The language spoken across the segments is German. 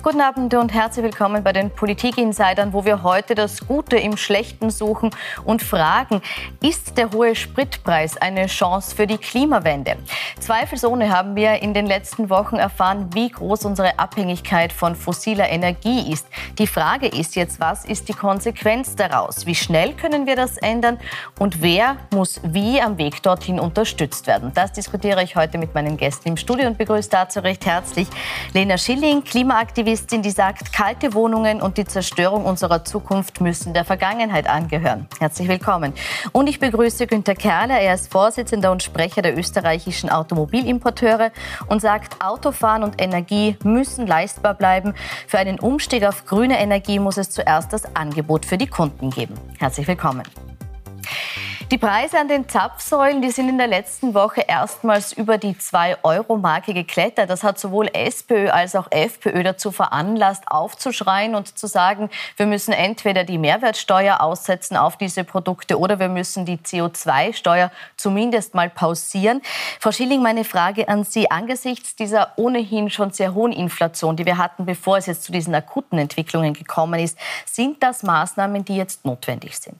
Guten Abend und herzlich willkommen bei den Politik-Insidern, wo wir heute das Gute im Schlechten suchen und fragen, ist der hohe Spritpreis eine Chance für die Klimawende? Zweifelsohne haben wir in den letzten Wochen erfahren, wie groß unsere Abhängigkeit von fossiler Energie ist. Die Frage ist jetzt, was ist die Konsequenz daraus? Wie schnell können wir das ändern und wer muss wie am Weg dorthin unterstützt werden? Das diskutiere ich heute mit meinen Gästen im Studio und begrüße dazu recht herzlich Lena Schilling, Klimaaktivistin Aktivistin, die sagt, kalte Wohnungen und die Zerstörung unserer Zukunft müssen der Vergangenheit angehören. Herzlich willkommen. Und ich begrüße Günter Kerle. Er ist Vorsitzender und Sprecher der österreichischen Automobilimporteure und sagt, Autofahren und Energie müssen leistbar bleiben. Für einen Umstieg auf grüne Energie muss es zuerst das Angebot für die Kunden geben. Herzlich willkommen. Die Preise an den Zapfsäulen, die sind in der letzten Woche erstmals über die 2-Euro-Marke geklettert. Das hat sowohl SPÖ als auch FPÖ dazu veranlasst, aufzuschreien und zu sagen, wir müssen entweder die Mehrwertsteuer aussetzen auf diese Produkte oder wir müssen die CO2-Steuer zumindest mal pausieren. Frau Schilling, meine Frage an Sie. Angesichts dieser ohnehin schon sehr hohen Inflation, die wir hatten, bevor es jetzt zu diesen akuten Entwicklungen gekommen ist, sind das Maßnahmen, die jetzt notwendig sind?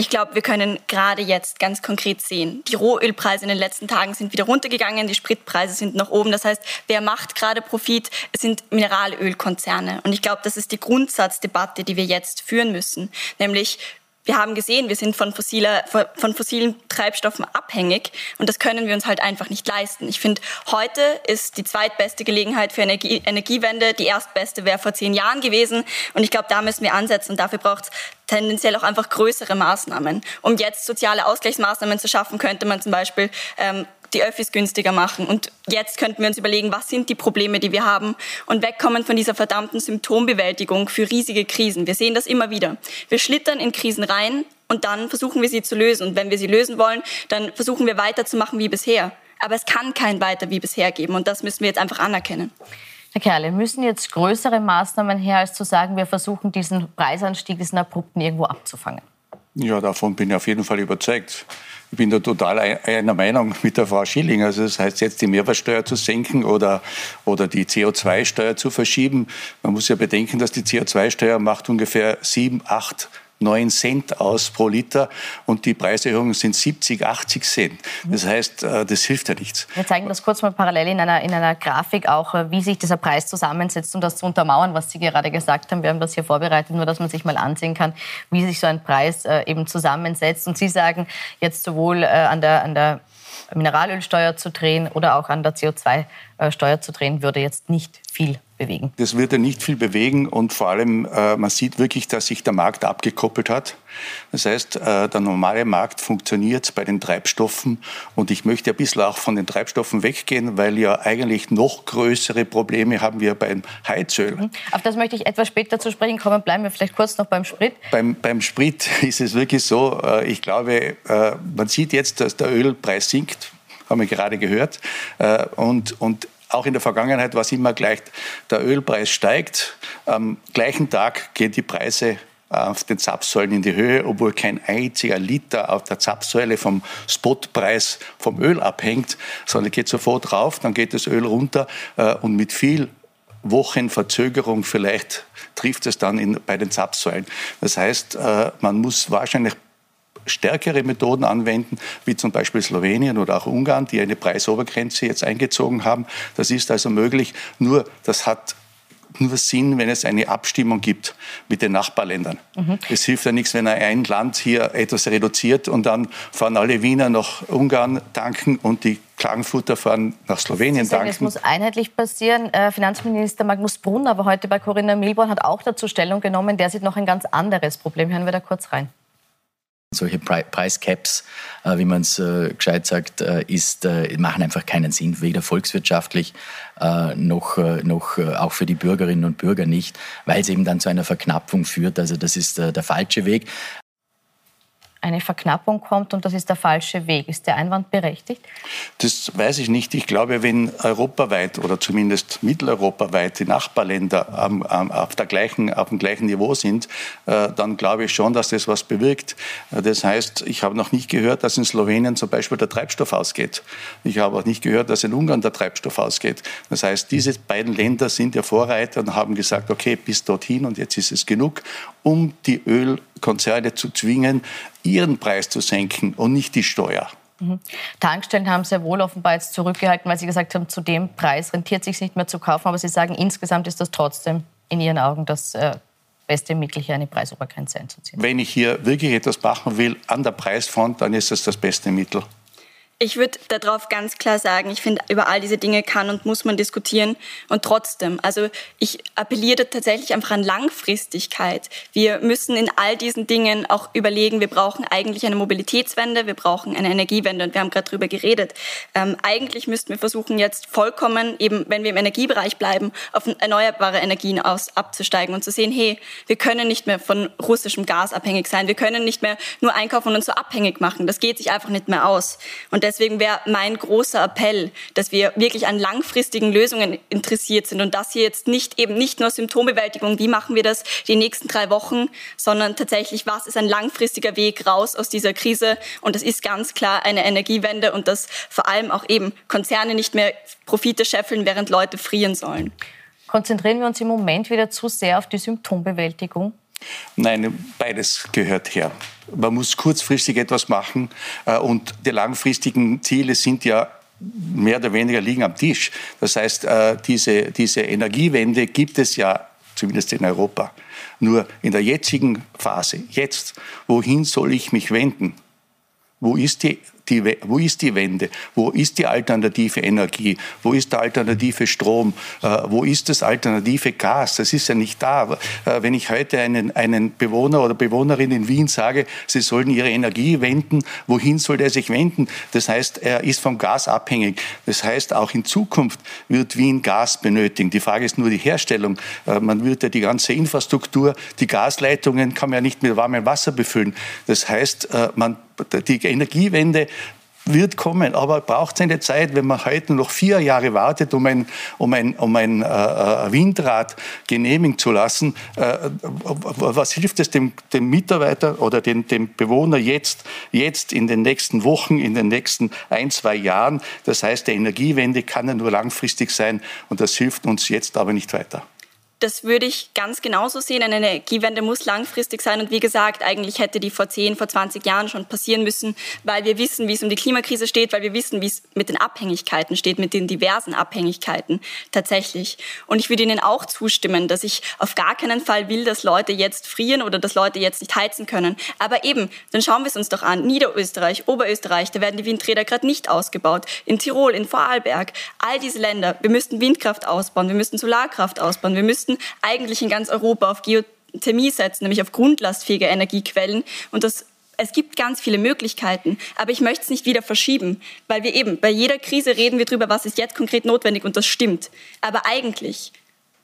Ich glaube, wir können gerade jetzt ganz konkret sehen, die Rohölpreise in den letzten Tagen sind wieder runtergegangen, die Spritpreise sind nach oben. Das heißt, wer macht gerade Profit? Es sind Mineralölkonzerne. Und ich glaube, das ist die Grundsatzdebatte, die wir jetzt führen müssen. Nämlich, wir haben gesehen, wir sind von, fossiler, von fossilen Treibstoffen abhängig und das können wir uns halt einfach nicht leisten. Ich finde, heute ist die zweitbeste Gelegenheit für Energie, Energiewende. Die erstbeste wäre vor zehn Jahren gewesen und ich glaube, da müssen wir ansetzen und dafür braucht es tendenziell auch einfach größere Maßnahmen. Um jetzt soziale Ausgleichsmaßnahmen zu schaffen, könnte man zum Beispiel ähm, die Öffis günstiger machen. Und jetzt könnten wir uns überlegen, was sind die Probleme, die wir haben und wegkommen von dieser verdammten Symptombewältigung für riesige Krisen. Wir sehen das immer wieder. Wir schlittern in Krisen rein und dann versuchen wir sie zu lösen. Und wenn wir sie lösen wollen, dann versuchen wir weiterzumachen wie bisher. Aber es kann kein weiter wie bisher geben und das müssen wir jetzt einfach anerkennen. Herr Kerle, müssen jetzt größere Maßnahmen her, als zu sagen, wir versuchen diesen Preisanstieg, diesen abrupten irgendwo abzufangen? Ja, davon bin ich auf jeden Fall überzeugt. Ich bin da total einer Meinung mit der Frau Schilling. Also das heißt jetzt die Mehrwertsteuer zu senken oder, oder die CO2-Steuer zu verschieben. Man muss ja bedenken, dass die CO2-Steuer macht ungefähr sieben, acht 9 Cent aus pro Liter und die Preiserhöhungen sind 70, 80 Cent. Das heißt, äh, das hilft ja nichts. Wir zeigen das kurz mal parallel in einer, in einer Grafik auch, äh, wie sich dieser Preis zusammensetzt, um das zu untermauern, was Sie gerade gesagt haben. Wir haben das hier vorbereitet, nur dass man sich mal ansehen kann, wie sich so ein Preis äh, eben zusammensetzt. Und Sie sagen jetzt sowohl an der, an der Mineralölsteuer zu drehen oder auch an der CO2-Steuer zu drehen, würde jetzt nicht viel bewegen. Das wird ja nicht viel bewegen und vor allem, äh, man sieht wirklich, dass sich der Markt abgekoppelt hat. Das heißt, äh, der normale Markt funktioniert bei den Treibstoffen und ich möchte ein bisschen auch von den Treibstoffen weggehen, weil ja eigentlich noch größere Probleme haben wir beim Heizöl. Mhm. Auf das möchte ich etwas später zu sprechen kommen. Bleiben wir vielleicht kurz noch beim Sprit. Beim, beim Sprit ist es wirklich so, äh, ich glaube, äh, man sieht jetzt, dass der Ölpreis sinkt, haben wir gerade gehört. Äh, und, und auch in der Vergangenheit war es immer gleich, der Ölpreis steigt, am gleichen Tag gehen die Preise auf den Zapfsäulen in die Höhe, obwohl kein einziger Liter auf der Zapfsäule vom Spotpreis vom Öl abhängt, sondern geht sofort rauf, dann geht das Öl runter äh, und mit viel Wochen Verzögerung vielleicht trifft es dann in, bei den Zapfsäulen. Das heißt, äh, man muss wahrscheinlich stärkere Methoden anwenden, wie zum Beispiel Slowenien oder auch Ungarn, die eine Preisobergrenze jetzt eingezogen haben. Das ist also möglich. Nur, das hat nur Sinn, wenn es eine Abstimmung gibt mit den Nachbarländern. Mhm. Es hilft ja nichts, wenn ein Land hier etwas reduziert und dann fahren alle Wiener nach Ungarn tanken und die Klagenfurter fahren nach Slowenien Sie sagen, tanken. Es muss einheitlich passieren. Äh, Finanzminister Magnus Brunn, aber heute bei Corinna Milborn, hat auch dazu Stellung genommen. Der sieht noch ein ganz anderes Problem. Hören wir da kurz rein. Solche Preiscaps, äh, wie man es äh, gescheit sagt, äh, ist, machen einfach keinen Sinn, weder volkswirtschaftlich noch, noch auch für die Bürgerinnen und Bürger nicht, weil es eben dann zu einer Verknappung führt. Also das ist der falsche Weg. Eine Verknappung kommt und das ist der falsche Weg. Ist der Einwand berechtigt? Das weiß ich nicht. Ich glaube, wenn europaweit oder zumindest mitteleuropaweit die Nachbarländer am, am, auf, der gleichen, auf dem gleichen Niveau sind, äh, dann glaube ich schon, dass das was bewirkt. Äh, das heißt, ich habe noch nicht gehört, dass in Slowenien zum Beispiel der Treibstoff ausgeht. Ich habe auch nicht gehört, dass in Ungarn der Treibstoff ausgeht. Das heißt, diese beiden Länder sind ja Vorreiter und haben gesagt, okay, bis dorthin und jetzt ist es genug, um die Ölkonzerne zu zwingen, ihren Preis zu senken und nicht die Steuer. Mhm. Tankstellen haben sehr wohl offenbar jetzt zurückgehalten, weil sie gesagt haben, zu dem Preis rentiert sich nicht mehr zu kaufen. Aber sie sagen, insgesamt ist das trotzdem in ihren Augen das äh, beste Mittel, hier eine Preisobergrenze einzuziehen. Wenn ich hier wirklich etwas machen will an der Preisfront, dann ist das das beste Mittel. Ich würde darauf ganz klar sagen, ich finde, über all diese Dinge kann und muss man diskutieren. Und trotzdem, also ich appelliere tatsächlich einfach an Langfristigkeit. Wir müssen in all diesen Dingen auch überlegen, wir brauchen eigentlich eine Mobilitätswende, wir brauchen eine Energiewende. Und wir haben gerade darüber geredet. Ähm, eigentlich müssten wir versuchen, jetzt vollkommen, eben wenn wir im Energiebereich bleiben, auf erneuerbare Energien aus abzusteigen und zu sehen, hey, wir können nicht mehr von russischem Gas abhängig sein. Wir können nicht mehr nur einkaufen und uns so abhängig machen. Das geht sich einfach nicht mehr aus. Und deswegen wäre mein großer Appell, dass wir wirklich an langfristigen Lösungen interessiert sind und das hier jetzt nicht eben nicht nur Symptombewältigung, wie machen wir das die nächsten drei Wochen, sondern tatsächlich, was ist ein langfristiger Weg raus aus dieser Krise? Und das ist ganz klar eine Energiewende und dass vor allem auch eben Konzerne nicht mehr Profite scheffeln, während Leute frieren sollen. Konzentrieren wir uns im Moment wieder zu sehr auf die Symptombewältigung? Nein, beides gehört her. Man muss kurzfristig etwas machen äh, und die langfristigen Ziele sind ja mehr oder weniger liegen am Tisch. Das heißt, äh, diese, diese Energiewende gibt es ja zumindest in Europa. Nur in der jetzigen Phase, jetzt, wohin soll ich mich wenden? Wo ist die die, wo ist die Wende? Wo ist die alternative Energie? Wo ist der alternative Strom? Äh, wo ist das alternative Gas? Das ist ja nicht da. Äh, wenn ich heute einen, einen Bewohner oder Bewohnerin in Wien sage, sie sollen ihre Energie wenden, wohin soll der sich wenden? Das heißt, er ist vom Gas abhängig. Das heißt, auch in Zukunft wird Wien Gas benötigen. Die Frage ist nur die Herstellung. Äh, man wird ja die ganze Infrastruktur, die Gasleitungen kann man ja nicht mit warmem Wasser befüllen. Das heißt, äh, man die Energiewende wird kommen, aber braucht seine Zeit, wenn man heute noch vier Jahre wartet, um ein, um ein, um ein äh, äh Windrad genehmigen zu lassen. Äh, was hilft es dem, dem Mitarbeiter oder dem, dem Bewohner jetzt, jetzt in den nächsten Wochen, in den nächsten ein, zwei Jahren? Das heißt, die Energiewende kann ja nur langfristig sein und das hilft uns jetzt aber nicht weiter. Das würde ich ganz genauso sehen. Eine Energiewende muss langfristig sein. Und wie gesagt, eigentlich hätte die vor 10, vor 20 Jahren schon passieren müssen, weil wir wissen, wie es um die Klimakrise steht, weil wir wissen, wie es mit den Abhängigkeiten steht, mit den diversen Abhängigkeiten tatsächlich. Und ich würde Ihnen auch zustimmen, dass ich auf gar keinen Fall will, dass Leute jetzt frieren oder dass Leute jetzt nicht heizen können. Aber eben, dann schauen wir es uns doch an. Niederösterreich, Oberösterreich, da werden die Windräder gerade nicht ausgebaut. In Tirol, in Vorarlberg, all diese Länder. Wir müssten Windkraft ausbauen, wir müssten Solarkraft ausbauen, wir müssten müssten eigentlich in ganz Europa auf Geothermie setzen, nämlich auf grundlastfähige Energiequellen. Und das es gibt ganz viele Möglichkeiten, aber ich möchte es nicht wieder verschieben, weil wir eben bei jeder Krise reden wir darüber, was ist jetzt konkret notwendig und das stimmt. Aber eigentlich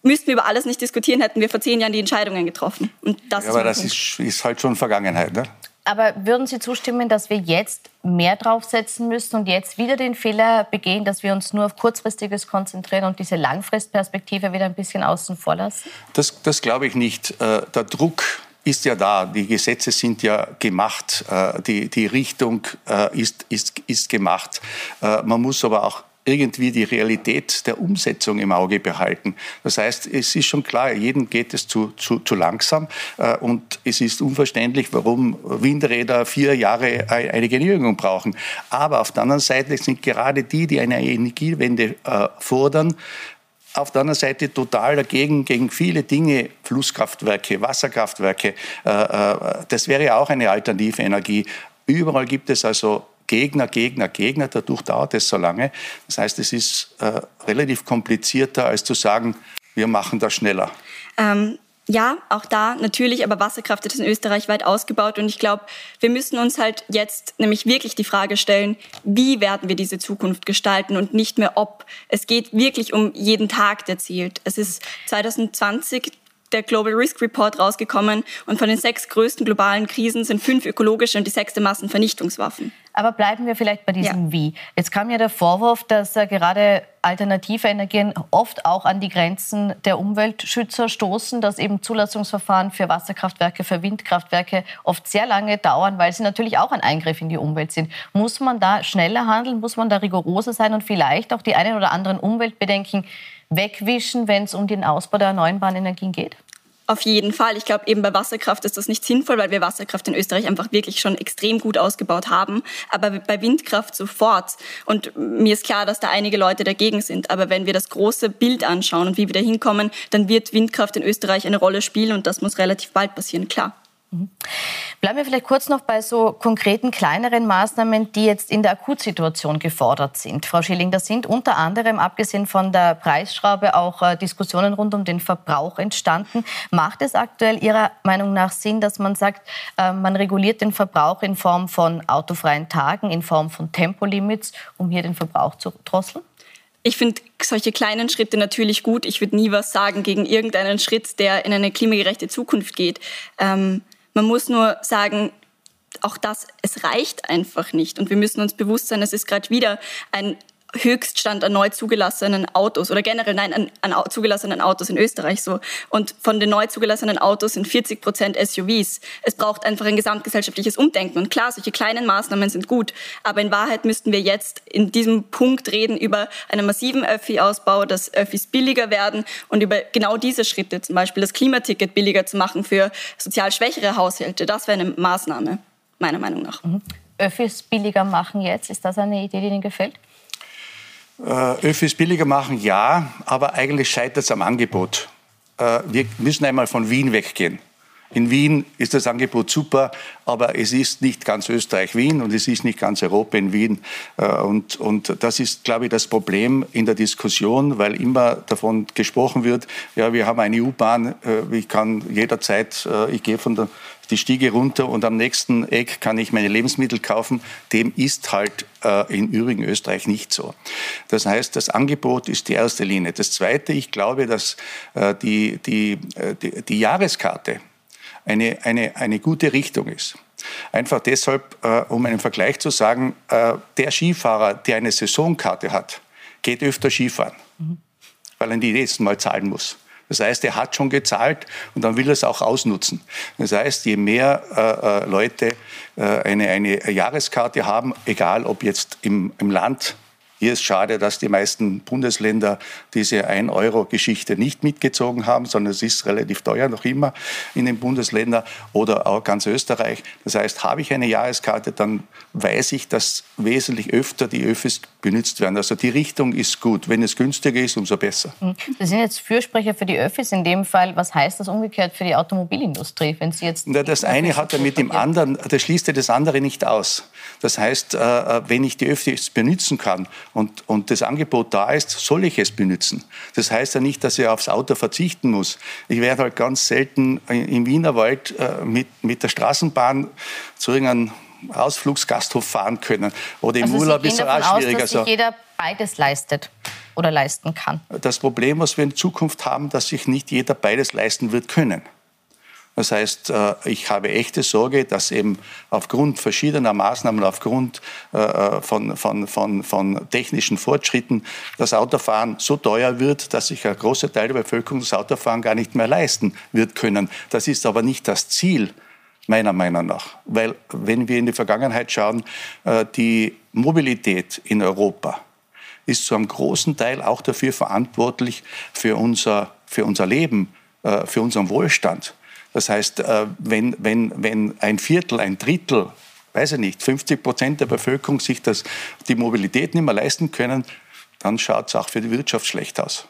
müssten wir über alles nicht diskutieren, hätten wir vor zehn Jahren die Entscheidungen getroffen. Und das ja, aber das ist, ist, halt schon Vergangenheit. Ne? Aber würden Sie zustimmen, dass wir jetzt mehr draufsetzen müssen und jetzt wieder den Fehler begehen, dass wir uns nur auf Kurzfristiges konzentrieren und diese Langfristperspektive wieder ein bisschen außen vor lassen? Das, das glaube ich nicht. Äh, der Druck ist ja da, die Gesetze sind ja gemacht, äh, die, die Richtung äh, ist, ist, ist gemacht. Man muss aber auch irgendwie die Realität der Umsetzung im Auge behalten. Das heißt, es ist schon klar, jedem geht es zu, zu, zu langsam äh, und es ist unverständlich, warum Windräder vier Jahre eine Genehmigung brauchen. Aber auf der anderen Seite sind gerade die, die eine Energiewende äh, fordern, auf der anderen Seite total dagegen, gegen viele Dinge, Flusskraftwerke, Wasserkraftwerke. Äh, das wäre ja auch eine alternative Energie. Überall gibt es also Gegner, Gegner, Gegner. Dadurch dauert es so lange. Das heißt, es ist äh, relativ komplizierter, als zu sagen, wir machen das schneller. Ähm, ja, auch da natürlich, aber Wasserkraft ist in Österreich weit ausgebaut und ich glaube, wir müssen uns halt jetzt nämlich wirklich die Frage stellen, wie werden wir diese Zukunft gestalten und nicht mehr ob. Es geht wirklich um jeden Tag, der zählt. Es ist 2020 der Global Risk Report rausgekommen und von den sechs größten globalen Krisen sind fünf ökologische und die sechste Massenvernichtungswaffen. Aber bleiben wir vielleicht bei diesem ja. Wie. Jetzt kam ja der Vorwurf, dass äh, gerade alternative Energien oft auch an die Grenzen der Umweltschützer stoßen, dass eben Zulassungsverfahren für Wasserkraftwerke, für Windkraftwerke oft sehr lange dauern, weil sie natürlich auch ein Eingriff in die Umwelt sind. Muss man da schneller handeln? Muss man da rigoroser sein und vielleicht auch die einen oder anderen Umweltbedenken wegwischen, wenn es um den Ausbau der erneuerbaren Energien geht? Auf jeden Fall. Ich glaube, eben bei Wasserkraft ist das nicht sinnvoll, weil wir Wasserkraft in Österreich einfach wirklich schon extrem gut ausgebaut haben. Aber bei Windkraft sofort. Und mir ist klar, dass da einige Leute dagegen sind. Aber wenn wir das große Bild anschauen und wie wir da hinkommen, dann wird Windkraft in Österreich eine Rolle spielen und das muss relativ bald passieren, klar. Mhm. Bleiben wir vielleicht kurz noch bei so konkreten kleineren Maßnahmen, die jetzt in der Akutsituation gefordert sind. Frau Schilling, das sind unter anderem, abgesehen von der Preisschraube, auch äh, Diskussionen rund um den Verbrauch entstanden. Macht es aktuell Ihrer Meinung nach Sinn, dass man sagt, äh, man reguliert den Verbrauch in Form von autofreien Tagen, in Form von Tempolimits, um hier den Verbrauch zu drosseln? Ich finde solche kleinen Schritte natürlich gut. Ich würde nie was sagen gegen irgendeinen Schritt, der in eine klimagerechte Zukunft geht. Ähm, man muss nur sagen, auch das, es reicht einfach nicht. Und wir müssen uns bewusst sein, es ist gerade wieder ein Höchststand an neu zugelassenen Autos oder generell nein an, an, zugelassenen Autos in Österreich so und von den neu zugelassenen Autos sind 40 Prozent SUVs. Es braucht einfach ein gesamtgesellschaftliches Umdenken und klar, solche kleinen Maßnahmen sind gut, aber in Wahrheit müssten wir jetzt in diesem Punkt reden über einen massiven Öffi-Ausbau, dass Öffis billiger werden und über genau diese Schritte, zum Beispiel das Klimaticket billiger zu machen für sozial schwächere Haushalte. Das wäre eine Maßnahme meiner Meinung nach. Mhm. Öffis billiger machen jetzt, ist das eine Idee, die Ihnen gefällt? Äh, Öffis billiger machen, ja, aber eigentlich scheitert es am Angebot. Äh, wir müssen einmal von Wien weggehen. In Wien ist das Angebot super, aber es ist nicht ganz Österreich-Wien und es ist nicht ganz Europa in Wien. Äh, und, und das ist, glaube ich, das Problem in der Diskussion, weil immer davon gesprochen wird, ja, wir haben eine U-Bahn, äh, ich kann jederzeit, äh, ich gehe von der die Stiege runter und am nächsten Eck kann ich meine Lebensmittel kaufen. Dem ist halt äh, in übrigen Österreich nicht so. Das heißt, das Angebot ist die erste Linie. Das zweite, ich glaube, dass äh, die, die, die, die Jahreskarte, eine, eine, eine gute Richtung ist. Einfach deshalb, äh, um einen Vergleich zu sagen, äh, der Skifahrer, der eine Saisonkarte hat, geht öfter Skifahren, mhm. weil er die nächste Mal zahlen muss. Das heißt, er hat schon gezahlt und dann will er es auch ausnutzen. Das heißt, je mehr äh, äh Leute äh, eine, eine Jahreskarte haben, egal ob jetzt im, im Land hier ist schade, dass die meisten Bundesländer diese 1-Euro-Geschichte nicht mitgezogen haben, sondern es ist relativ teuer noch immer in den Bundesländern oder auch ganz Österreich. Das heißt, habe ich eine Jahreskarte, dann weiß ich, dass wesentlich öfter die Öffis benutzt werden. Also die Richtung ist gut. Wenn es günstiger ist, umso besser. Hm. Sie sind jetzt Fürsprecher für die Öffis in dem Fall. Was heißt das umgekehrt für die Automobilindustrie, wenn Sie jetzt... Na, das eine hat ja mit dem anderen, das schließt ja das andere nicht aus. Das heißt, äh, äh, wenn ich die Öffis benutzen kann und, und das Angebot da ist, soll ich es benutzen. Das heißt ja nicht, dass ich aufs Auto verzichten muss. Ich werde halt ganz selten im Wienerwald äh, mit, mit der Straßenbahn zu irgendeinem Ausflugsgasthof fahren können. Oder im also Urlaub ist es auch schwieriger. Aus, dass sich jeder beides leistet oder leisten kann. Das Problem, was wir in Zukunft haben, dass sich nicht jeder beides leisten wird können. Das heißt, äh, ich habe echte Sorge, dass eben aufgrund verschiedener Maßnahmen, aufgrund äh, äh, von, von, von, von technischen Fortschritten das Autofahren so teuer wird, dass sich ein großer Teil der Bevölkerung das Autofahren gar nicht mehr leisten wird können. Das ist aber nicht das Ziel meiner Meinung nach. Weil wenn wir in die Vergangenheit schauen, die Mobilität in Europa ist zu einem großen Teil auch dafür verantwortlich für unser, für unser Leben, für unseren Wohlstand. Das heißt, äh, wenn, wenn, wenn ein Viertel, ein Drittel, weiß ich nicht, 50 Prozent der Bevölkerung sich das, die Mobilität nicht mehr leisten können, dann schaut es auch für die Wirtschaft schlecht aus.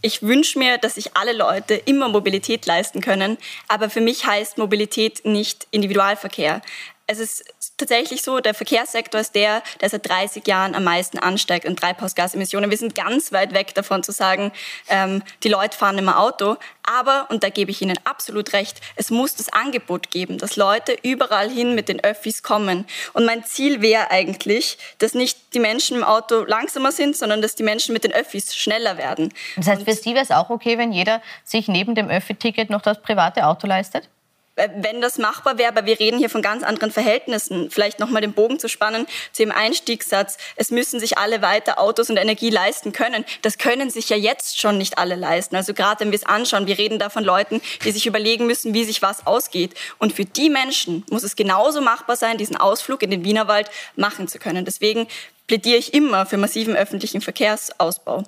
Ich wünsche mir, dass sich alle Leute immer Mobilität leisten können, aber für mich heißt Mobilität nicht Individualverkehr. es ist tatsächlich so, der Verkehrssektor ist der, der seit 30 Jahren am meisten ansteigt in Treibhausgasemissionen. Wir sind ganz weit weg davon zu sagen, ähm, die Leute fahren immer Auto. Aber, und da gebe ich Ihnen absolut recht, es muss das Angebot geben, dass Leute überall hin mit den Öffis kommen. Und mein Ziel wäre eigentlich, dass nicht die Menschen im Auto langsamer sind, sondern dass die Menschen mit den Öffis schneller werden. Das heißt, für Sie wäre es auch okay, wenn jeder sich neben dem Öffi-Ticket noch das private Auto leistet? Wenn das machbar wäre, aber wir reden hier von ganz anderen Verhältnissen, vielleicht nochmal den Bogen zu spannen zu dem Einstiegssatz, es müssen sich alle weiter Autos und Energie leisten können. Das können sich ja jetzt schon nicht alle leisten. Also gerade wenn wir es anschauen, wir reden da von Leuten, die sich überlegen müssen, wie sich was ausgeht. Und für die Menschen muss es genauso machbar sein, diesen Ausflug in den Wienerwald machen zu können. Deswegen plädiere ich immer für massiven öffentlichen Verkehrsausbau.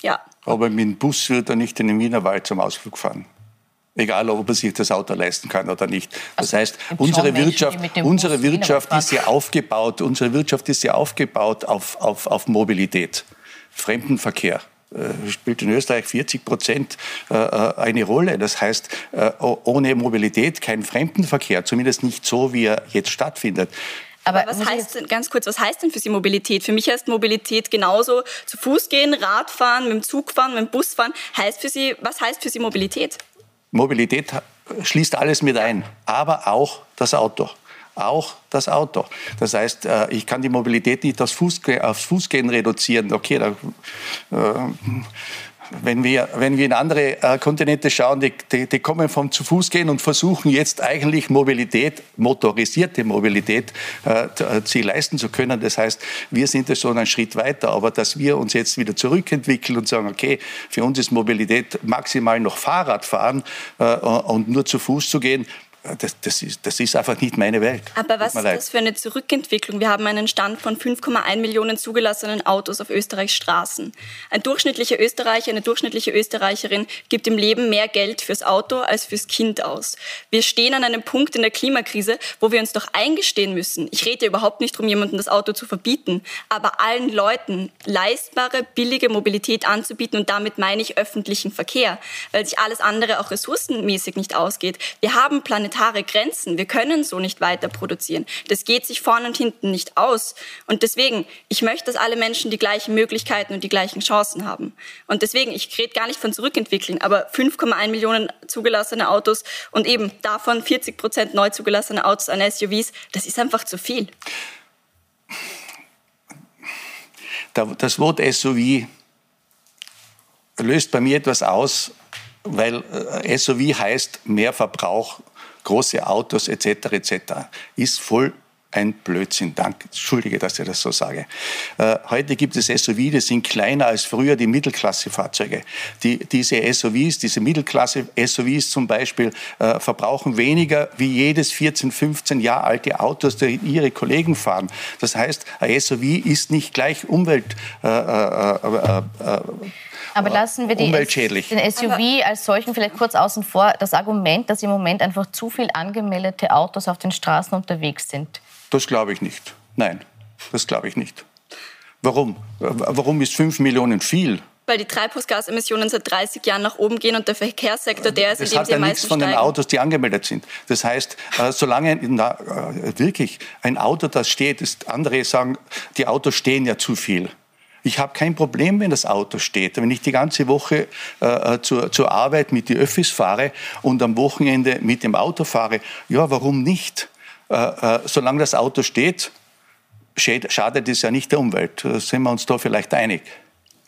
Ja. Aber mit dem Bus wird er nicht in den Wienerwald zum Ausflug fahren egal ob er sich das Auto leisten kann oder nicht. Das also, heißt, unsere Wirtschaft, unsere Wirtschaft ist ja aufgebaut, unsere Wirtschaft ist ja aufgebaut auf, auf, auf Mobilität, Fremdenverkehr äh, spielt in Österreich 40 Prozent äh, äh, eine Rolle. Das heißt, ohne Mobilität kein Fremdenverkehr, zumindest nicht so, wie er jetzt stattfindet. Aber, was heißt denn, ganz kurz, was heißt denn für Sie Mobilität? Für mich heißt Mobilität genauso zu Fuß gehen, Radfahren, mit dem Zug fahren, mit dem Bus fahren. Heißt für Sie, was heißt für Sie Mobilität? Mobilität schließt alles mit ein, aber auch das Auto. Auch das Auto. Das heißt, äh, ich kann die Mobilität nicht aufs, Fußgehen, reduzieren. Okay, da, äh, wenn wir, wenn wir in andere äh, Kontinente schauen, die, die, die, kommen vom zu Fuß gehen und versuchen jetzt eigentlich Mobilität, motorisierte Mobilität, äh, äh sie leisten zu können. Das heißt, wir sind ja schon einen Schritt weiter, aber dass wir uns jetzt wieder zurückentwickeln und sagen, okay, für uns ist Mobilität maximal noch Fahrradfahren äh, und nur zu Fuß zu gehen, das, das, ist, das ist einfach nicht meine Welt. Aber was ist das für eine Zurückentwicklung? Wir haben einen Stand von 5,1 Millionen zugelassenen Autos auf Österreichs Straßen. Ein durchschnittlicher Österreicher, eine durchschnittliche Österreicherin gibt im Leben mehr Geld fürs Auto als fürs Kind aus. Wir stehen an einem Punkt in der Klimakrise, wo wir uns doch eingestehen müssen. Ich rede überhaupt nicht darum, jemandem das Auto zu verbieten, aber allen Leuten leistbare, billige Mobilität anzubieten und damit meine ich öffentlichen Verkehr, weil sich alles andere auch ressourcenmäßig nicht ausgeht. Wir haben Planet planetare Grenzen. Wir können so nicht weiter produzieren. Das geht sich vorne und hinten nicht aus. Und deswegen, ich möchte, dass alle Menschen die gleichen Möglichkeiten und die gleichen Chancen haben. Und deswegen, ich rede gar nicht von zurückentwickeln, aber 5,1 Millionen zugelassene Autos und eben davon 40 Prozent neu zugelassene Autos an SUVs, das ist einfach zu viel. Das Wort SUV löst bei mir etwas aus, weil äh, SUV heißt mehr Verbrauch große Autos etc. etc. ist voll ein Blödsinn. Danke, entschuldige, dass ich das so sage. Äh, heute gibt es SUV, die sind kleiner als früher die Mittelklasse-Fahrzeuge. Die, diese SUVs, diese Mittelklasse-SUVs zum Beispiel, äh, verbrauchen weniger wie jedes 14, 15 Jahre alte Autos, die ihre Kollegen fahren. Das heißt, ein SUV ist nicht gleich Umwelt. Äh, äh, äh, äh aber lassen wir die, den SUV als solchen vielleicht kurz außen vor. Das Argument, dass im Moment einfach zu viel angemeldete Autos auf den Straßen unterwegs sind. Das glaube ich nicht. Nein, das glaube ich nicht. Warum? Warum ist 5 Millionen viel? weil die Treibhausgasemissionen seit 30 Jahren nach oben gehen und der Verkehrssektor der ist, das in dem sie am meisten nichts von den Autos, die angemeldet sind. Das heißt, äh, solange na, äh, wirklich ein Auto, das steht, ist, andere sagen, die Autos stehen ja zu viel. Ich habe kein Problem, wenn das Auto steht. Wenn ich die ganze Woche äh, äh zur, zur Arbeit mit den Öffis fahre und am Wochenende mit dem Auto fahre, ja, warum nicht? Äh, äh, solange das Auto steht, schadet es ja nicht der Umwelt. Äh, sind wir uns da vielleicht einig?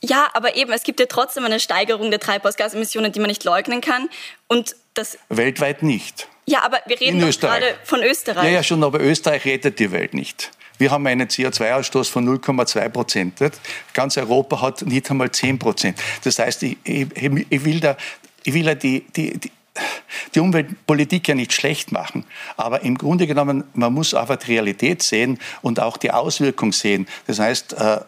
Ja, aber eben, es gibt ja trotzdem eine Steigerung der Treibhausgasemissionen, die man nicht leugnen kann. Und das Weltweit nicht. Ja, aber wir reden gerade von Österreich. Ja, ja, schon, aber Österreich rettet die Welt nicht. Wir haben einen CO2-Ausstoß von 0,2 Prozent. Ganz Europa hat nicht einmal 10 Prozent. Das heißt, ich, ich, ich will da, ich will da die, die, die die Umweltpolitik ja nicht schlecht machen. Aber im Grunde genommen, man muss einfach die Realität sehen und auch die Auswirkung sehen. Das heißt, äh, äh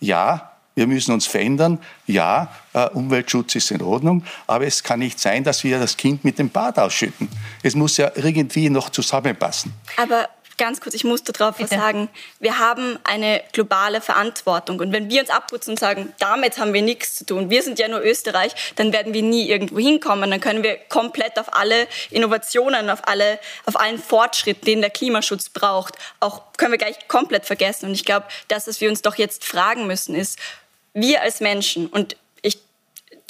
ja, wir müssen uns verändern. Ja, äh, Umweltschutz ist in Ordnung. Aber es kann nicht sein, dass wir das Kind mit dem Bad ausschütten. Es muss ja irgendwie noch zusammenpassen. Aber ganz kurz, ich muss darauf was sagen. Wir haben eine globale Verantwortung. Und wenn wir uns abputzen und sagen, damit haben wir nichts zu tun, wir sind ja nur Österreich, dann werden wir nie irgendwo hinkommen. Dann können wir komplett auf alle Innovationen, auf, alle, auf allen Fortschritt, den der Klimaschutz braucht, auch können wir gleich komplett vergessen. Und ich glaube, das, was wir uns doch jetzt fragen müssen, ist, wir als Menschen, und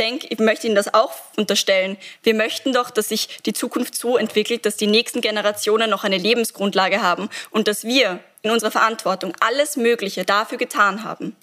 denke, ich möchte Ihnen das auch unterstellen. Wir möchten doch, dass sich die Zukunft so entwickelt, dass die nächsten Generationen noch eine Lebensgrundlage haben und dass wir in unserer Verantwortung alles Mögliche dafür getan haben.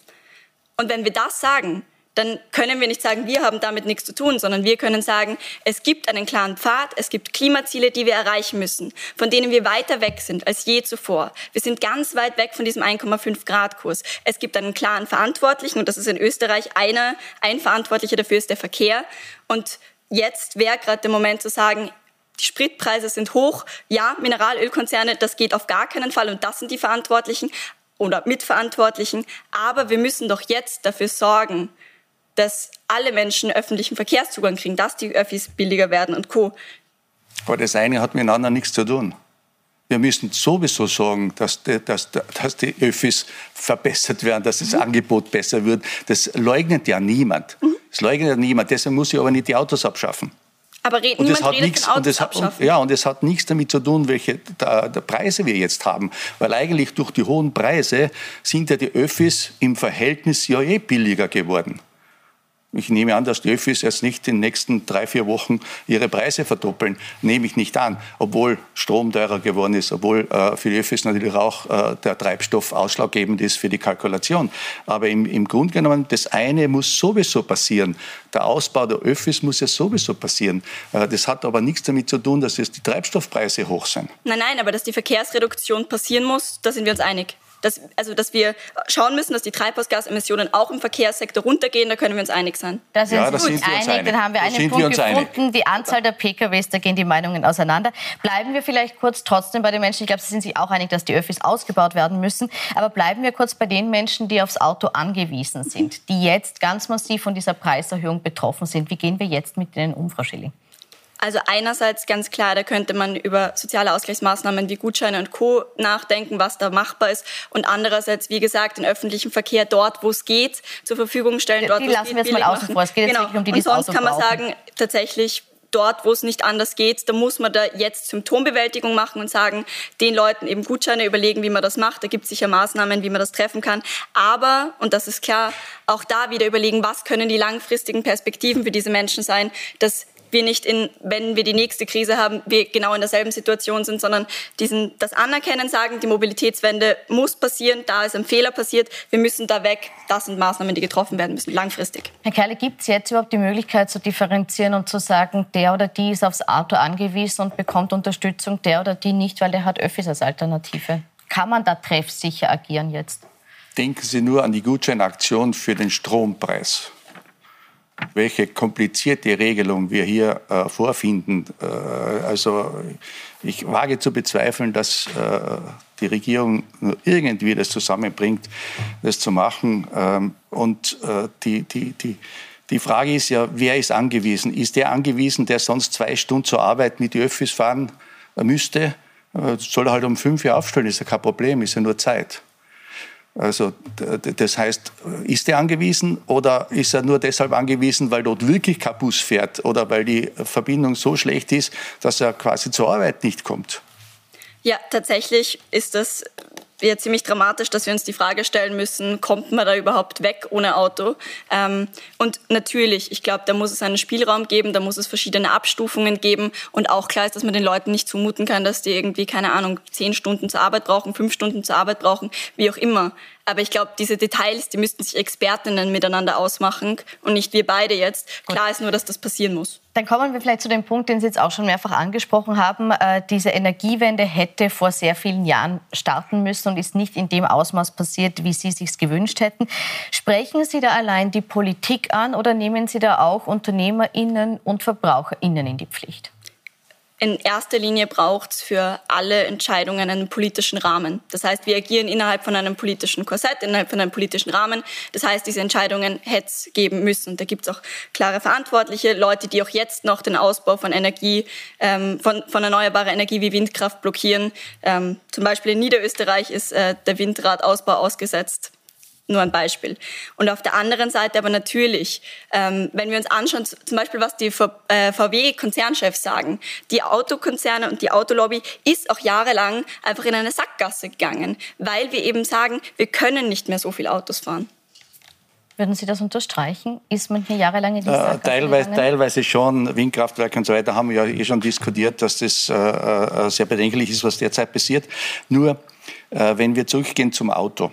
Und wenn wir das sagen, dann können wir nicht sagen, wir haben damit nichts zu tun, sondern wir können sagen, es gibt einen klaren Pfad, es gibt Klimaziele, die wir erreichen müssen, von denen wir weiter weg sind als je zuvor. Wir sind ganz weit weg von diesem 1,5 Grad Kurs. Es gibt einen klaren Verantwortlichen und das ist in Österreich einer, ein Verantwortlicher dafür ist der Verkehr. Und jetzt wäre gerade der Moment zu sagen, die Spritpreise sind hoch. Ja, Mineralölkonzerne, das geht auf gar keinen Fall und das sind die Verantwortlichen oder Mitverantwortlichen. Aber wir müssen doch jetzt dafür sorgen, dass alle Menschen öffentlichen Verkehrszugang kriegen, dass die Öffis billiger werden und Co. Aber das eine hat miteinander nichts zu tun. Wir müssen sowieso sorgen, dass die, dass, dass die Öffis verbessert werden, dass das mhm. Angebot besser wird. Das leugnet ja niemand. Mhm. Das leugnet ja niemand. Deshalb muss ich aber nicht die Autos abschaffen. Aber red, niemand redet nichts, von Autos und abschaffen. Und, ja, und es hat nichts damit zu tun, welche der, der Preise wir jetzt haben. Weil eigentlich durch die hohen Preise sind ja die Öffis im Verhältnis ja eh billiger geworden. Ich nehme an, dass die Öffis jetzt nicht in den nächsten drei, vier Wochen ihre Preise verdoppeln. Nehme ich nicht an, obwohl Strom teurer geworden ist, obwohl äh, für die Öffis natürlich auch äh, der Treibstoff ausschlaggebend ist für die Kalkulation. Aber im, im Grunde genommen, das eine muss sowieso passieren. Der Ausbau der Öffis muss ja sowieso passieren. Äh, das hat aber nichts damit zu tun, dass jetzt die Treibstoffpreise hoch sind. Nein, nein, aber dass die Verkehrsreduktion passieren muss, da sind wir uns einig dass, also, dass wir schauen müssen, dass die Treibhausgasemissionen auch im Verkehrssektor runtergehen, da können wir uns einig sein. Da sind, ja, wir uns einig. Dann haben wir einen Punkt wir gefunden, einig. die Anzahl der PKWs, da gehen die Meinungen auseinander. Bleiben wir vielleicht kurz trotzdem bei den Menschen, ich glaube, Sie sind sich auch einig, dass die Öffis ausgebaut werden müssen, aber bleiben wir kurz bei den Menschen, die aufs Auto angewiesen sind, die jetzt ganz massiv von dieser Preiserhöhung betroffen sind. Wie gehen wir jetzt mit denen um, Frau Schilling? Also einerseits ganz klar, da könnte man über soziale Ausgleichsmaßnahmen wie Gutscheine und Co. nachdenken, was da machbar ist. Und andererseits, wie gesagt, den öffentlichen Verkehr dort, wo es geht, zur Verfügung stellen. Dort, die lassen wir jetzt mal außen vor. Es geht genau. jetzt wirklich um die, die Und sonst kann man brauchen. sagen, tatsächlich dort, wo es nicht anders geht, da muss man da jetzt Symptombewältigung machen und sagen, den Leuten eben Gutscheine überlegen, wie man das macht. Da gibt es sicher Maßnahmen, wie man das treffen kann. Aber, und das ist klar, auch da wieder überlegen, was können die langfristigen Perspektiven für diese Menschen sein, dass wir nicht in, wenn wir die nächste Krise haben, wir genau in derselben Situation sind, sondern diesen, das Anerkennen sagen, die Mobilitätswende muss passieren, da ist ein Fehler passiert, wir müssen da weg, das sind Maßnahmen, die getroffen werden müssen, langfristig. Herr Kerle, gibt es jetzt überhaupt die Möglichkeit zu differenzieren und zu sagen, der oder die ist aufs Auto angewiesen und bekommt Unterstützung, der oder die nicht, weil der hat Öffis als Alternative? Kann man da treffsicher agieren jetzt? Denken Sie nur an die Gutscheinaktion für den Strompreis welche komplizierte Regelung wir hier äh, vorfinden. Äh, also ich wage zu bezweifeln, dass äh, die Regierung irgendwie das zusammenbringt, das zu machen. Ähm, und äh, die, die, die, die Frage ist ja, wer ist angewiesen? Ist der angewiesen, der sonst zwei Stunden zur Arbeit mit Öffis fahren müsste? Äh, soll er halt um fünf Uhr aufstellen, ist ja kein Problem, ist ja nur Zeit. Also das heißt, ist er angewiesen oder ist er nur deshalb angewiesen, weil dort wirklich kein Bus fährt oder weil die Verbindung so schlecht ist, dass er quasi zur Arbeit nicht kommt? Ja, tatsächlich ist das ja ziemlich dramatisch, dass wir uns die Frage stellen müssen, kommt man da überhaupt weg ohne Auto? Ähm, und natürlich, ich glaube, da muss es einen Spielraum geben, da muss es verschiedene Abstufungen geben und auch klar ist, dass man den Leuten nicht zumuten kann, dass die irgendwie, keine Ahnung, zehn Stunden zur Arbeit brauchen, fünf Stunden zur Arbeit brauchen, wie auch immer. Aber ich glaube, diese Details, die müssten sich Expertinnen miteinander ausmachen und nicht wir beide jetzt. Klar ist nur, dass das passieren muss. Dann kommen wir vielleicht zu dem Punkt, den Sie jetzt auch schon mehrfach angesprochen haben. Äh, diese Energiewende hätte vor sehr vielen Jahren starten müssen und ist nicht in dem Ausmaß passiert, wie Sie sich gewünscht hätten. Sprechen Sie da allein die Politik an oder nehmen Sie da auch UnternehmerInnen und VerbraucherInnen in die Pflicht? In erster Linie braucht es für alle Entscheidungen einen politischen Rahmen. Das heißt, wir agieren innerhalb von einem politischen Korsett, innerhalb von einem politischen Rahmen. Das heißt, diese Entscheidungen hätte es geben müssen. Da gibt es auch klare Verantwortliche, Leute, die auch jetzt noch den Ausbau von Energie, ähm, von, von erneuerbarer Energie wie Windkraft blockieren. Ähm, zum Beispiel in Niederösterreich ist äh, der Windradausbau ausgesetzt. Nur ein Beispiel. Und auf der anderen Seite aber natürlich, ähm, wenn wir uns anschauen, zum Beispiel was die VW-Konzernchefs äh, sagen, die Autokonzerne und die Autolobby ist auch jahrelang einfach in eine Sackgasse gegangen, weil wir eben sagen, wir können nicht mehr so viele Autos fahren. Würden Sie das unterstreichen? Ist man hier jahrelang in die Sackgasse teilweise, teilweise schon. Windkraftwerke und so weiter haben wir ja eh schon diskutiert, dass das äh, äh, sehr bedenklich ist, was derzeit passiert. Nur, äh, wenn wir zurückgehen zum Auto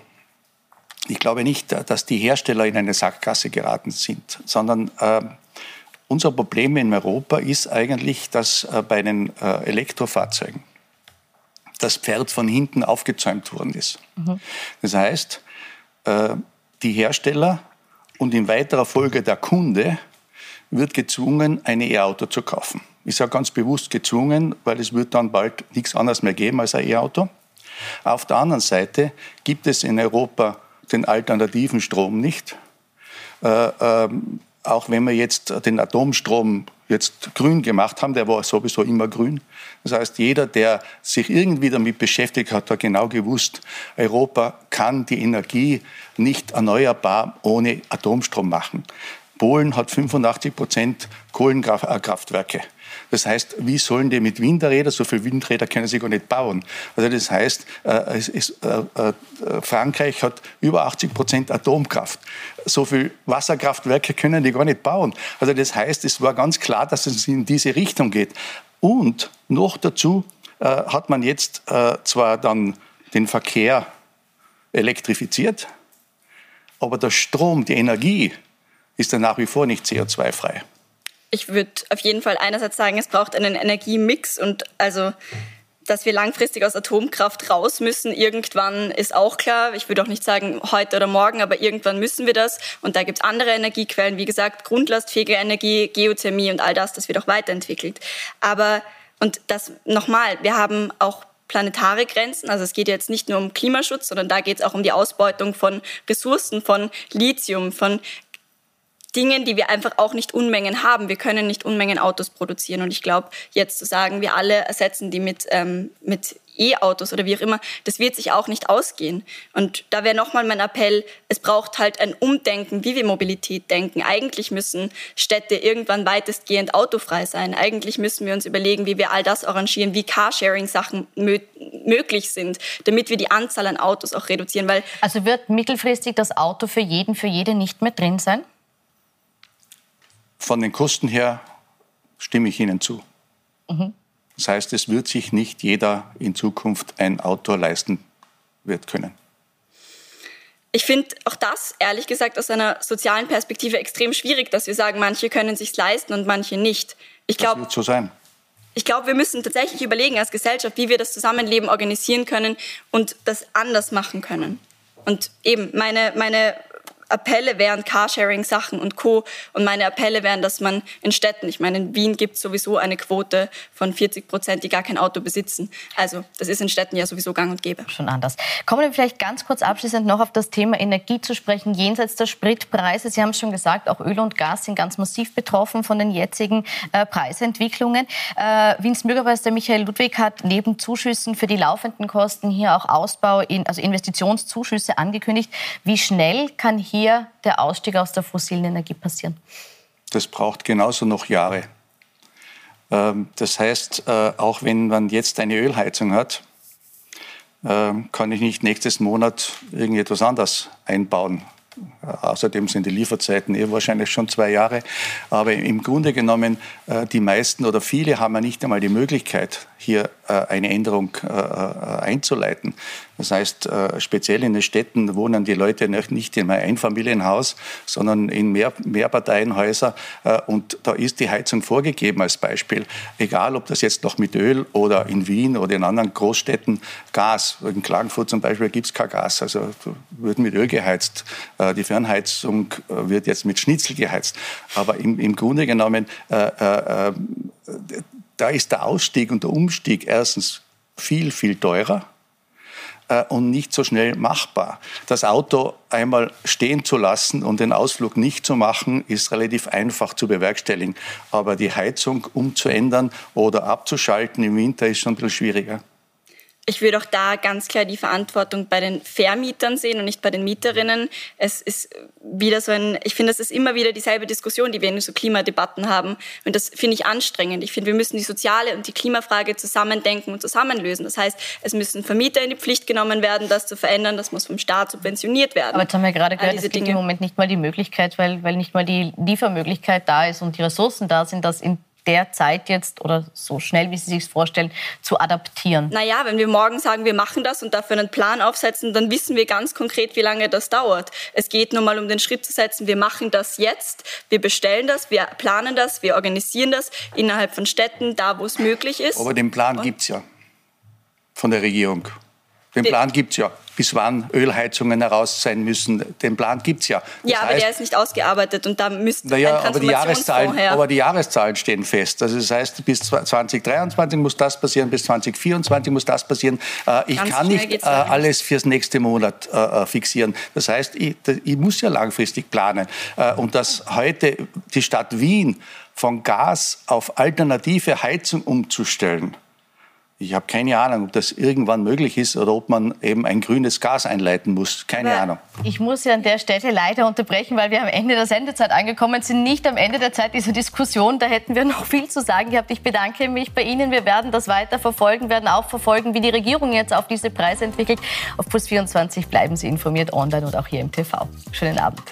ich glaube nicht, dass die Hersteller in eine Sackgasse geraten sind, sondern äh, unser Problem in Europa ist eigentlich, dass äh, bei den äh, Elektrofahrzeugen das Pferd von hinten aufgezäumt worden ist. Mhm. Das heißt, äh, die Hersteller und in weiterer Folge der Kunde wird gezwungen, ein E-Auto zu kaufen. Ich sage ganz bewusst gezwungen, weil es wird dann bald nichts anderes mehr geben als ein E-Auto. Auf der anderen Seite gibt es in Europa den alternativen Strom nicht. Äh, ähm, auch wenn wir jetzt den Atomstrom jetzt grün gemacht haben, der war sowieso immer grün. Das heißt, jeder, der sich irgendwie damit beschäftigt hat, hat genau gewusst, Europa kann die Energie nicht erneuerbar ohne Atomstrom machen. Polen hat 85 Prozent Kohlenkraftwerke. Das heißt, wie sollen die mit Windrädern, so viele Windräder können sie gar nicht bauen. Also das heißt, äh, es ist, äh, äh, Frankreich hat über 80 Prozent Atomkraft. So viele Wasserkraftwerke können die gar nicht bauen. Also das heißt, es war ganz klar, dass es in diese Richtung geht. Und noch dazu hat man jetzt zwar dann den Verkehr elektrifiziert, aber der Strom, die Energie ist dann nach wie vor nicht CO2-frei ich würde auf jeden Fall einerseits sagen, es braucht einen Energiemix und also dass wir langfristig aus Atomkraft raus müssen, irgendwann ist auch klar. Ich würde auch nicht sagen heute oder morgen, aber irgendwann müssen wir das. Und da gibt es andere Energiequellen, wie gesagt, grundlastfähige Energie, Geothermie und all das, das wird auch weiterentwickelt. Aber, und das nochmal, wir haben auch planetare Grenzen. Also es geht jetzt nicht nur um Klimaschutz, sondern da geht es auch um die Ausbeutung von Ressourcen, von Lithium, von Dingen, die wir einfach auch nicht Unmengen haben. Wir können nicht Unmengen Autos produzieren. Und ich glaube, jetzt zu sagen, wir alle ersetzen die mit, ähm, mit E-Autos oder wie auch immer, das wird sich auch nicht ausgehen. Und da wäre nochmal mein Appell, es braucht halt ein Umdenken, wie wir Mobilität denken. Eigentlich müssen Städte irgendwann weitestgehend autofrei sein. Eigentlich müssen wir uns überlegen, wie wir all das arrangieren, wie Carsharing-Sachen mö möglich sind, damit wir die Anzahl an Autos auch reduzieren. Weil also wird mittelfristig das Auto für jeden, für jede nicht mehr drin sein? Von den Kosten her stimme ich Ihnen zu. Mhm. Das heißt, es wird sich nicht jeder in Zukunft ein Auto leisten wird können. Ich finde auch das, ehrlich gesagt, aus einer sozialen Perspektive extrem schwierig, dass wir sagen, manche können sich leisten und manche nicht. Ich glaube, wird so sein. Ich glaube, wir müssen tatsächlich überlegen als Gesellschaft, wie wir das Zusammenleben organisieren können und das anders machen können. Und eben meine, meine Appelle wären Carsharing-Sachen und Co. Und meine Appelle wären, dass man in Städten, ich meine, in Wien gibt es sowieso eine Quote von 40 Prozent, die gar kein Auto besitzen. Also das ist in Städten ja sowieso gang und gäbe. Schon anders. Kommen wir vielleicht ganz kurz abschließend noch auf das Thema Energie zu sprechen, jenseits der Spritpreise. Sie haben es schon gesagt, auch Öl und Gas sind ganz massiv betroffen von den jetzigen äh, Preisentwicklungen. Äh, Wiens Bürgermeister Michael Ludwig hat neben Zuschüssen für die laufenden Kosten hier auch Ausbau, in, also Investitionszuschüsse angekündigt. Wie schnell kann hier hier der Ausstieg aus der fossilen Energie passieren? Das braucht genauso noch Jahre. Ähm, das heißt, äh, auch wenn man jetzt eine Ölheizung hat, ähm, kann ich nicht nächstes Monat irgendetwas anderes einbauen. Äh, außerdem sind die Lieferzeiten eh wahrscheinlich schon zwei Jahre. Aber im Grunde genommen, äh, die meisten oder viele haben ja nicht einmal die Möglichkeit, hier eine Änderung einzuleiten. Das heißt, äh, speziell in den Städten wohnen die Leute nicht in einem Einfamilienhaus, sondern in mehr, Mehrparteienhäuser. Äh, und da ist die Heizung vorgegeben als Beispiel. Egal, ob das jetzt noch mit Öl oder in Wien oder in anderen Großstädten Gas. In Klagenfurt zum Beispiel gibt es kein Gas. Also wird mit Öl geheizt. Äh, die Fernheizung wird jetzt mit Schnitzel geheizt. Aber im, im Grunde genommen da ist der Ausstieg und der Umstieg erstens viel, viel teurer äh, und nicht so schnell machbar. Das Auto einmal stehen zu lassen und den Ausflug nicht zu machen, ist relativ einfach zu bewerkstelligen. Aber die Heizung umzuändern oder abzuschalten im Winter ist schon ein bisschen schwieriger ich würde auch da ganz klar die Verantwortung bei den Vermietern sehen und nicht bei den Mieterinnen. Es ist wieder so ein, ich finde, es ist immer wieder dieselbe Diskussion, die wir in so Klimadebatten haben. Und das finde ich anstrengend. Ich finde, wir müssen die soziale und die Klimafrage zusammendenken und zusammenlösen. Das heißt, es müssen Vermieter in die Pflicht genommen werden, das zu verändern. Das muss vom Staat subventioniert werden. Aber jetzt haben wir gerade gehört, es gibt Dinge. im Moment nicht mal die Möglichkeit, weil, weil nicht mal die Liefermöglichkeit da ist und die Ressourcen da sind, dass in der Zeit jetzt oder so schnell, wie Sie sich vorstellen, zu adaptieren? Naja, wenn wir morgen sagen, wir machen das und dafür einen Plan aufsetzen, dann wissen wir ganz konkret, wie lange das dauert. Es geht nur mal um den Schritt zu setzen, wir machen das jetzt, wir bestellen das, wir planen das, wir organisieren das innerhalb von Städten, da wo es möglich ist. Aber den Plan gibt es ja von der Regierung. Den Plan gibt es ja. Bis wann Ölheizungen heraus sein müssen, den Plan gibt es ja. Das ja, aber heißt, der ist nicht ausgearbeitet und da müsste naja, ein aber die, Jahreszahlen, her. aber die Jahreszahlen stehen fest. Also das heißt, bis 2023 muss das passieren, bis 2024 muss das passieren. Äh, ich Ganz kann nicht äh, alles fürs nächste Monat äh, fixieren. Das heißt, ich, ich, muss ja langfristig planen. und dass heute die Stadt Wien von Gas auf alternative Heizung umzustellen, ich habe keine Ahnung, ob das irgendwann möglich ist oder ob man eben ein grünes Gas einleiten muss. Keine Aber Ahnung. Ich muss Sie an der Stelle leider unterbrechen, weil wir am Ende der Sendezeit angekommen sind. Nicht am Ende der Zeit dieser Diskussion. Da hätten wir noch viel zu sagen gehabt. Ich bedanke mich bei Ihnen. Wir werden das weiter verfolgen, werden auch verfolgen, wie die Regierung jetzt auf diese Preise entwickelt. Auf Plus 24 bleiben Sie informiert online und auch hier im TV. Schönen Abend.